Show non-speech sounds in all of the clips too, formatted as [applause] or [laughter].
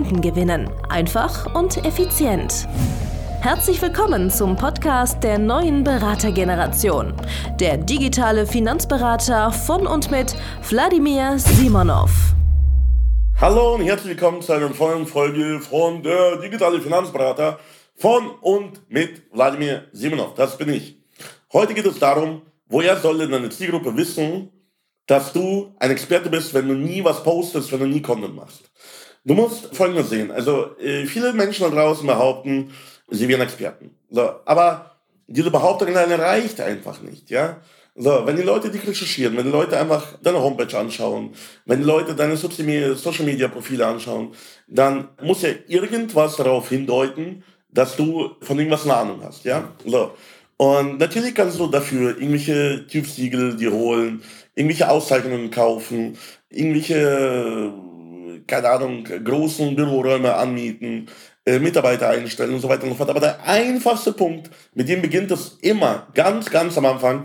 Kunden gewinnen. Einfach und effizient. Herzlich willkommen zum Podcast der neuen Beratergeneration. Der digitale Finanzberater von und mit Wladimir Simonov. Hallo und herzlich willkommen zu einer neuen Folge von der digitale Finanzberater von und mit Wladimir Simonov. Das bin ich. Heute geht es darum, woher soll denn deine Zielgruppe wissen, dass du ein Experte bist, wenn du nie was postest, wenn du nie Content machst. Du musst Folgendes sehen. Also äh, viele Menschen da draußen behaupten, sie wären Experten. So, aber diese Behauptung alleine reicht einfach nicht, ja. So, wenn die Leute dich recherchieren, wenn die Leute einfach deine Homepage anschauen, wenn die Leute deine Social Media Profile anschauen, dann muss ja irgendwas darauf hindeuten, dass du von irgendwas eine Ahnung hast, ja. So. Und natürlich kannst du dafür irgendwelche TÜV-Siegel dir holen, irgendwelche Auszeichnungen kaufen, irgendwelche keine Ahnung, großen Büroräume anmieten, äh, Mitarbeiter einstellen und so weiter und so fort. Aber der einfachste Punkt, mit dem beginnt es immer, ganz, ganz am Anfang,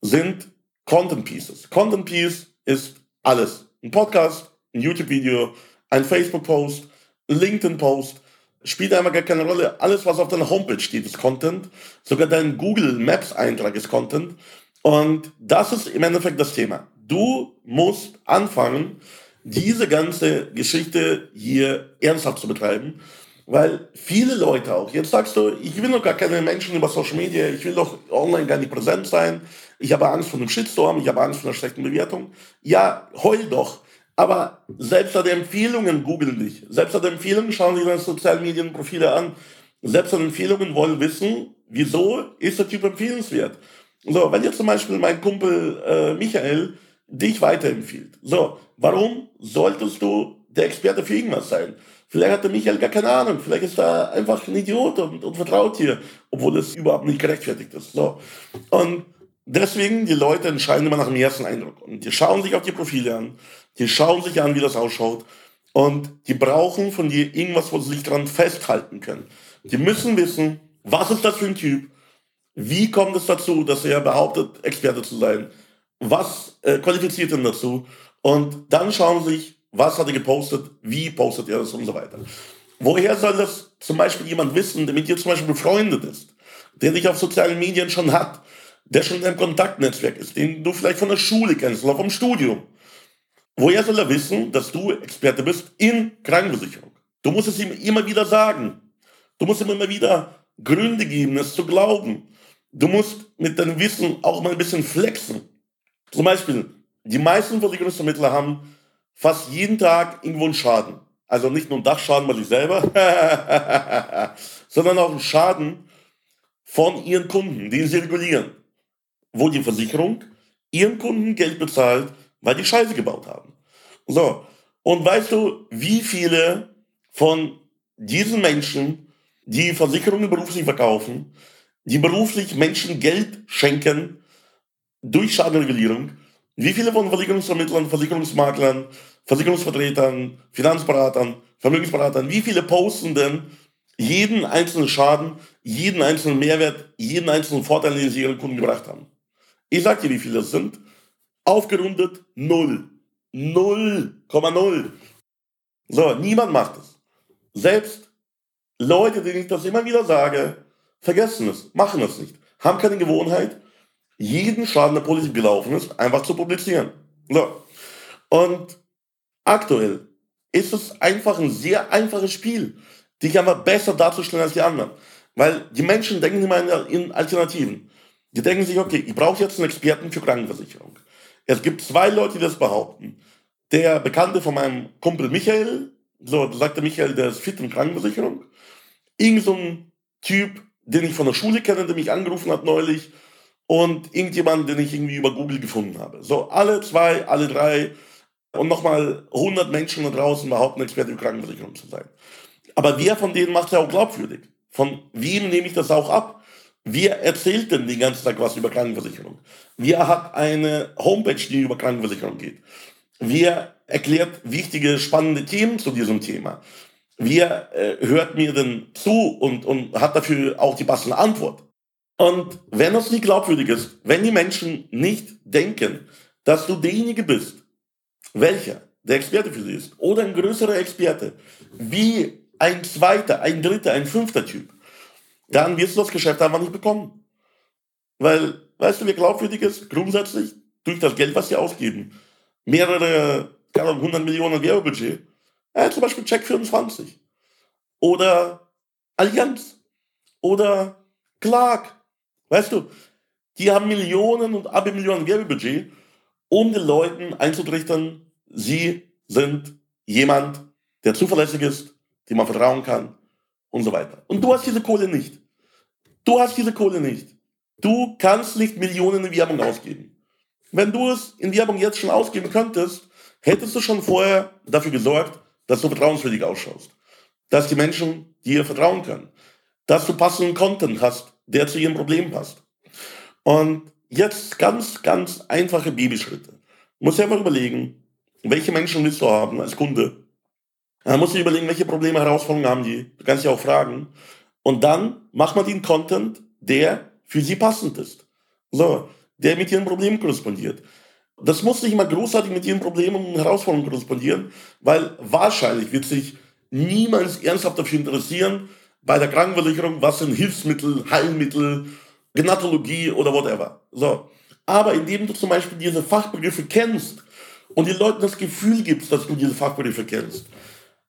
sind Content Pieces. Content Piece ist alles. Ein Podcast, ein YouTube-Video, ein Facebook-Post, LinkedIn-Post, spielt einfach gar keine Rolle. Alles, was auf deiner Homepage steht, ist Content. Sogar dein Google Maps-Eintrag ist Content. Und das ist im Endeffekt das Thema. Du musst anfangen, diese ganze Geschichte hier ernsthaft zu betreiben, weil viele Leute auch, jetzt sagst du, ich will noch gar keine Menschen über Social Media, ich will doch online gar nicht präsent sein, ich habe Angst vor einem Shitstorm, ich habe Angst vor einer schlechten Bewertung. Ja, heul doch. Aber selbst an Empfehlungen googeln dich. Selbst an Empfehlungen schauen sich deine sozialen Medienprofile an. Selbst an Empfehlungen wollen wissen, wieso ist der Typ empfehlenswert. So, wenn jetzt zum Beispiel mein Kumpel äh, Michael dich weiterempfiehlt. So, warum solltest du der Experte für irgendwas sein? Vielleicht hat der Michael gar keine Ahnung, vielleicht ist er einfach ein Idiot und, und vertraut dir, obwohl es überhaupt nicht gerechtfertigt ist. So. Und deswegen, die Leute entscheiden immer nach dem ersten Eindruck. Und die schauen sich auch die Profile an, die schauen sich an, wie das ausschaut. Und die brauchen von dir irgendwas, wo sie sich daran festhalten können. Die müssen wissen, was ist das für ein Typ? Wie kommt es dazu, dass er behauptet, Experte zu sein? Was äh, qualifiziert ihn dazu und dann schauen sie sich, was hat er gepostet, wie postet er das und so weiter. Woher soll das zum Beispiel jemand wissen, der mit dir zum Beispiel befreundet ist, der dich auf sozialen Medien schon hat, der schon in einem Kontaktnetzwerk ist, den du vielleicht von der Schule kennst oder vom Studium. Woher soll er wissen, dass du Experte bist in Krankenversicherung? Du musst es ihm immer wieder sagen. Du musst ihm immer wieder Gründe geben, es zu glauben. Du musst mit deinem Wissen auch mal ein bisschen flexen. Zum Beispiel, die meisten Versicherungsvermittler haben fast jeden Tag irgendwo einen Schaden. Also nicht nur einen Dachschaden bei sich selber, [laughs] sondern auch einen Schaden von ihren Kunden, den sie regulieren. Wo die Versicherung ihren Kunden Geld bezahlt, weil die Scheiße gebaut haben. So. Und weißt du, wie viele von diesen Menschen, die Versicherungen beruflich verkaufen, die beruflich Menschen Geld schenken, durch Schadenregulierung, wie viele von Versicherungsvermittlern, Versicherungsmaklern, Versicherungsvertretern, Finanzberatern, Vermögensberatern, wie viele posten denn jeden einzelnen Schaden, jeden einzelnen Mehrwert, jeden einzelnen Vorteil, den sie ihren Kunden gebracht haben? Ich sag dir, wie viele es sind. Aufgerundet null. 0,0. So, niemand macht es. Selbst Leute, denen ich das immer wieder sage, vergessen es, machen es nicht, haben keine Gewohnheit, jeden Schaden, der positiv gelaufen ist, einfach zu publizieren. So. Und aktuell ist es einfach ein sehr einfaches Spiel, dich einfach besser darzustellen als die anderen. Weil die Menschen denken immer in Alternativen. Die denken sich, okay, ich brauche jetzt einen Experten für Krankenversicherung. Es gibt zwei Leute, die das behaupten. Der Bekannte von meinem Kumpel Michael, so sagte Michael, der ist fit in Krankenversicherung. Irgend so ein Typ, den ich von der Schule kenne, der mich angerufen hat neulich und irgendjemand, den ich irgendwie über Google gefunden habe. So, alle zwei, alle drei und nochmal 100 Menschen da draußen behaupten, Experte für Krankenversicherung zu sein. Aber wer von denen macht es ja auch glaubwürdig? Von wem nehme ich das auch ab? Wer erzählt denn den ganzen Tag was über Krankenversicherung? Wer hat eine Homepage, die über Krankenversicherung geht? Wer erklärt wichtige, spannende Themen zu diesem Thema? Wer äh, hört mir denn zu und, und hat dafür auch die passende Antwort? Und wenn das nicht glaubwürdig ist, wenn die Menschen nicht denken, dass du derjenige bist, welcher der Experte für sie ist, oder ein größerer Experte, wie ein zweiter, ein dritter, ein fünfter Typ, dann wirst du das Geschäft einfach nicht bekommen. Weil, weißt du, wer glaubwürdig ist? Grundsätzlich durch das Geld, was sie ausgeben. Mehrere, keine Ahnung, 100 Millionen Werbebudget. Ja, zum Beispiel Check 24. Oder Allianz. Oder Clark. Weißt du, die haben Millionen und Abermillionen Werbebudget, um den Leuten einzutrichtern, sie sind jemand, der zuverlässig ist, dem man vertrauen kann und so weiter. Und du hast diese Kohle nicht. Du hast diese Kohle nicht. Du kannst nicht Millionen in Werbung ausgeben. Wenn du es in Werbung jetzt schon ausgeben könntest, hättest du schon vorher dafür gesorgt, dass du vertrauenswürdig ausschaust. Dass die Menschen dir vertrauen können. Dass du passenden Content hast, der zu ihrem Problem passt. Und jetzt ganz, ganz einfache Babyschritte. Dir einfach überlegen, welche Menschen willst du haben als Kunde? Dann du dir überlegen, welche Probleme, Herausforderungen haben die. Du kannst sie auch fragen. Und dann mach mal den Content, der für sie passend ist. So, der mit ihren Problemen korrespondiert. Das muss nicht mal großartig mit ihren Problemen und Herausforderungen korrespondieren, weil wahrscheinlich wird sich niemals ernsthaft dafür interessieren, bei der Krankenversicherung, was sind Hilfsmittel, Heilmittel, Genatologie oder whatever. So. Aber indem du zum Beispiel diese Fachbegriffe kennst und den Leuten das Gefühl gibst, dass du diese Fachbegriffe kennst,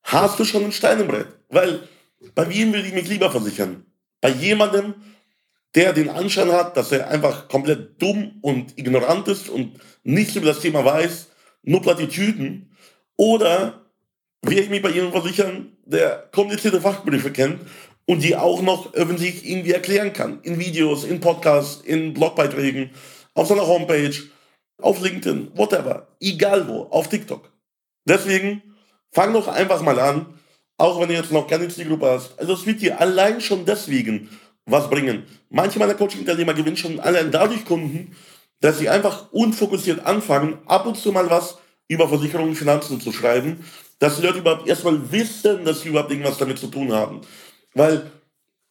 hast du schon ein Stein im Brett. Weil bei wem würde ich mich lieber versichern? Bei jemandem, der den Anschein hat, dass er einfach komplett dumm und ignorant ist und nichts über das Thema weiß, nur Plattitüden. Oder will ich mich bei jemandem versichern, der komplizierte Fachbegriffe kennt und die auch noch öffentlich irgendwie erklären kann. In Videos, in Podcasts, in Blogbeiträgen, auf seiner Homepage, auf LinkedIn, whatever. Egal wo, auf TikTok. Deswegen fang doch einfach mal an, auch wenn du jetzt noch keine Zielgruppe hast. Also es wird dir allein schon deswegen was bringen. Manche meiner Coaching-Teilnehmer gewinnen schon allein dadurch Kunden, dass sie einfach unfokussiert anfangen, ab und zu mal was über Versicherungen und Finanzen zu schreiben, dass die Leute überhaupt erstmal wissen, dass sie überhaupt irgendwas damit zu tun haben. Weil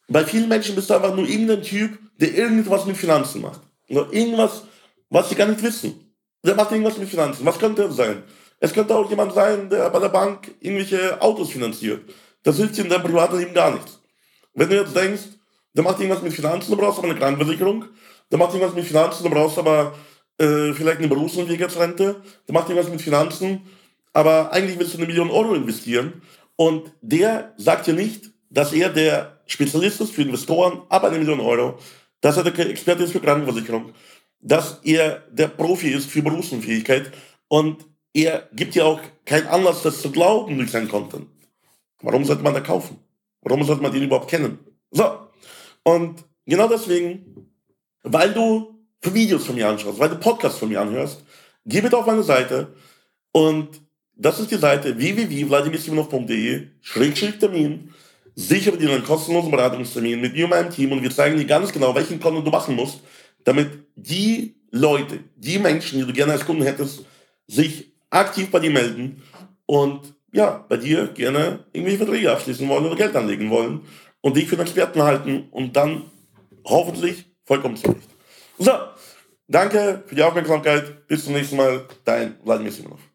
bei vielen Menschen bist du einfach nur irgendein Typ, der irgendwas mit Finanzen macht. Oder irgendwas, was sie gar nicht wissen. Der macht irgendwas mit Finanzen. Was könnte er sein? Es könnte auch jemand sein, der bei der Bank irgendwelche Autos finanziert. Das hilft dir in deinem privaten Leben gar nichts. Wenn du jetzt denkst, der macht irgendwas mit Finanzen, du brauchst aber eine Krankenversicherung, der macht irgendwas mit Finanzen, du brauchst aber äh, vielleicht eine Berufsunfähigkeitsrente, der macht irgendwas mit Finanzen, aber eigentlich willst du eine Million Euro investieren und der sagt dir nicht, dass er der Spezialist ist für Investoren ab eine Million Euro, dass er der Experte ist für Krankenversicherung, dass er der Profi ist für Berufsunfähigkeit und er gibt dir auch keinen Anlass, das zu glauben durch seinen Content. Warum sollte man da kaufen? Warum sollte man den überhaupt kennen? So. Und genau deswegen, weil du Videos von mir anschaust, weil du Podcasts von mir anhörst, geh bitte auf meine Seite und das ist die Seite www.vladimirsimonov.de Schrägstrich Termin. Sichere dir einen kostenlosen Beratungstermin mit mir und meinem Team und wir zeigen dir ganz genau, welchen Content du machen musst, damit die Leute, die Menschen, die du gerne als Kunden hättest, sich aktiv bei dir melden und ja, bei dir gerne irgendwelche Verträge abschließen wollen oder Geld anlegen wollen und dich für einen Experten halten und dann hoffentlich vollkommen zurecht. So, danke für die Aufmerksamkeit. Bis zum nächsten Mal. Dein Vladimir Simonov.